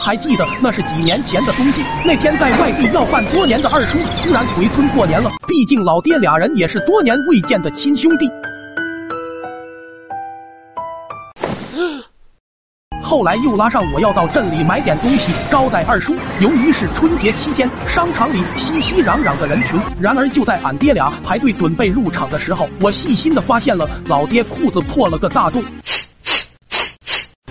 还记得那是几年前的冬季，那天在外地要饭多年的二叔突然回村过年了。毕竟老爹俩人也是多年未见的亲兄弟。后来又拉上我要到镇里买点东西招待二叔。由于是春节期间，商场里熙熙攘攘的人群。然而就在俺爹俩排队准备入场的时候，我细心的发现了老爹裤子破了个大洞。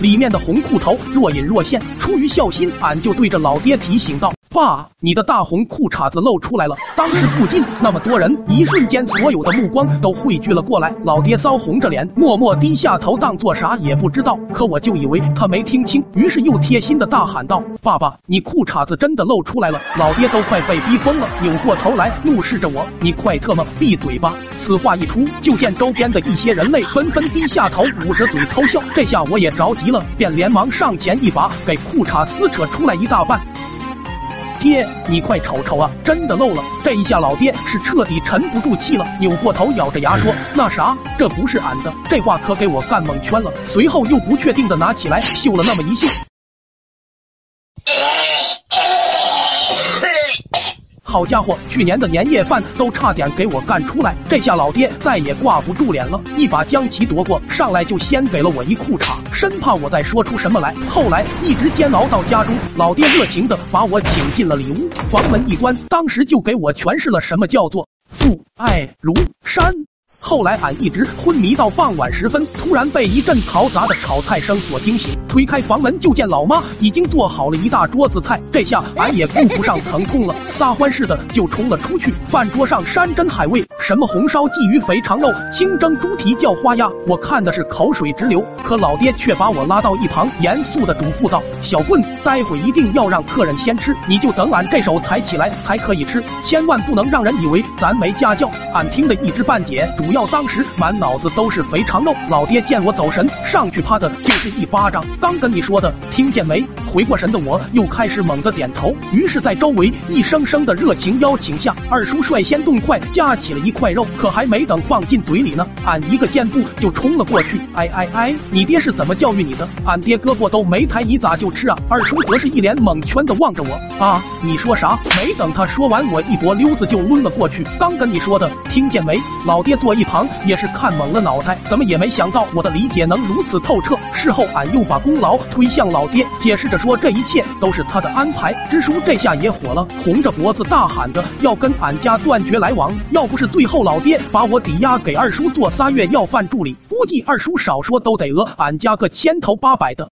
里面的红裤头若隐若现，出于孝心，俺就对着老爹提醒道：“爸，你的大红裤衩子露出来了。”当时附近那么多人，一瞬间所有的目光都汇聚了过来。老爹骚红着脸，默默低下头，当做啥也不知道。可我就以为他没听清，于是又贴心的大喊道：“爸爸，你裤衩子真的露出来了！”老爹都快被逼疯了，扭过头来怒视着我：“你快特么闭嘴吧！”此话一出，就见周边的一些人类纷纷低下头，捂着嘴偷笑。这下我也着急了，便连忙上前一把给裤衩撕扯出来一大半。爹，你快瞅瞅啊，真的漏了！这一下老爹是彻底沉不住气了，扭过头咬着牙说：“那啥，这不是俺的。”这话可给我干蒙圈了。随后又不确定的拿起来嗅了那么一嗅。好家伙，去年的年夜饭都差点给我干出来，这下老爹再也挂不住脸了，一把将其夺过，上来就先给了我一裤衩，生怕我再说出什么来。后来一直煎熬到家中，老爹热情的把我请进了里屋，房门一关，当时就给我诠释了什么叫做父爱如山。后来俺一直昏迷到傍晚时分，突然被一阵嘈杂的炒菜声所惊醒。推开房门，就见老妈已经做好了一大桌子菜。这下俺也顾不上疼痛了，撒欢似的就冲了出去。饭桌上山珍海味，什么红烧鲫鱼、肥肠肉、清蒸猪蹄、叫花鸭，我看的是口水直流。可老爹却把我拉到一旁，严肃的嘱咐道：“小棍，待会一定要让客人先吃，你就等俺这手抬起来才可以吃，千万不能让人以为咱没家教。”俺听得一知半解，主。要当时满脑子都是肥肠肉，老爹见我走神，上去啪的就是一巴掌。刚跟你说的，听见没？回过神的我又开始猛地点头。于是，在周围一声声的热情邀请下，二叔率先动筷夹起了一块肉，可还没等放进嘴里呢，俺一个箭步就冲了过去。哎哎哎，你爹是怎么教育你的？俺爹胳膊都没抬，你咋就吃啊？二叔则是一脸蒙圈的望着我。啊，你说啥？没等他说完，我一拨溜子就抡了过去。刚跟你说的，听见没？老爹做一。旁也是看懵了脑袋，怎么也没想到我的理解能如此透彻。事后俺又把功劳推向老爹，解释着说这一切都是他的安排。支书这下也火了，红着脖子大喊着要跟俺家断绝来往。要不是最后老爹把我抵押给二叔做仨月要饭助理，估计二叔少说都得讹俺家个千头八百的。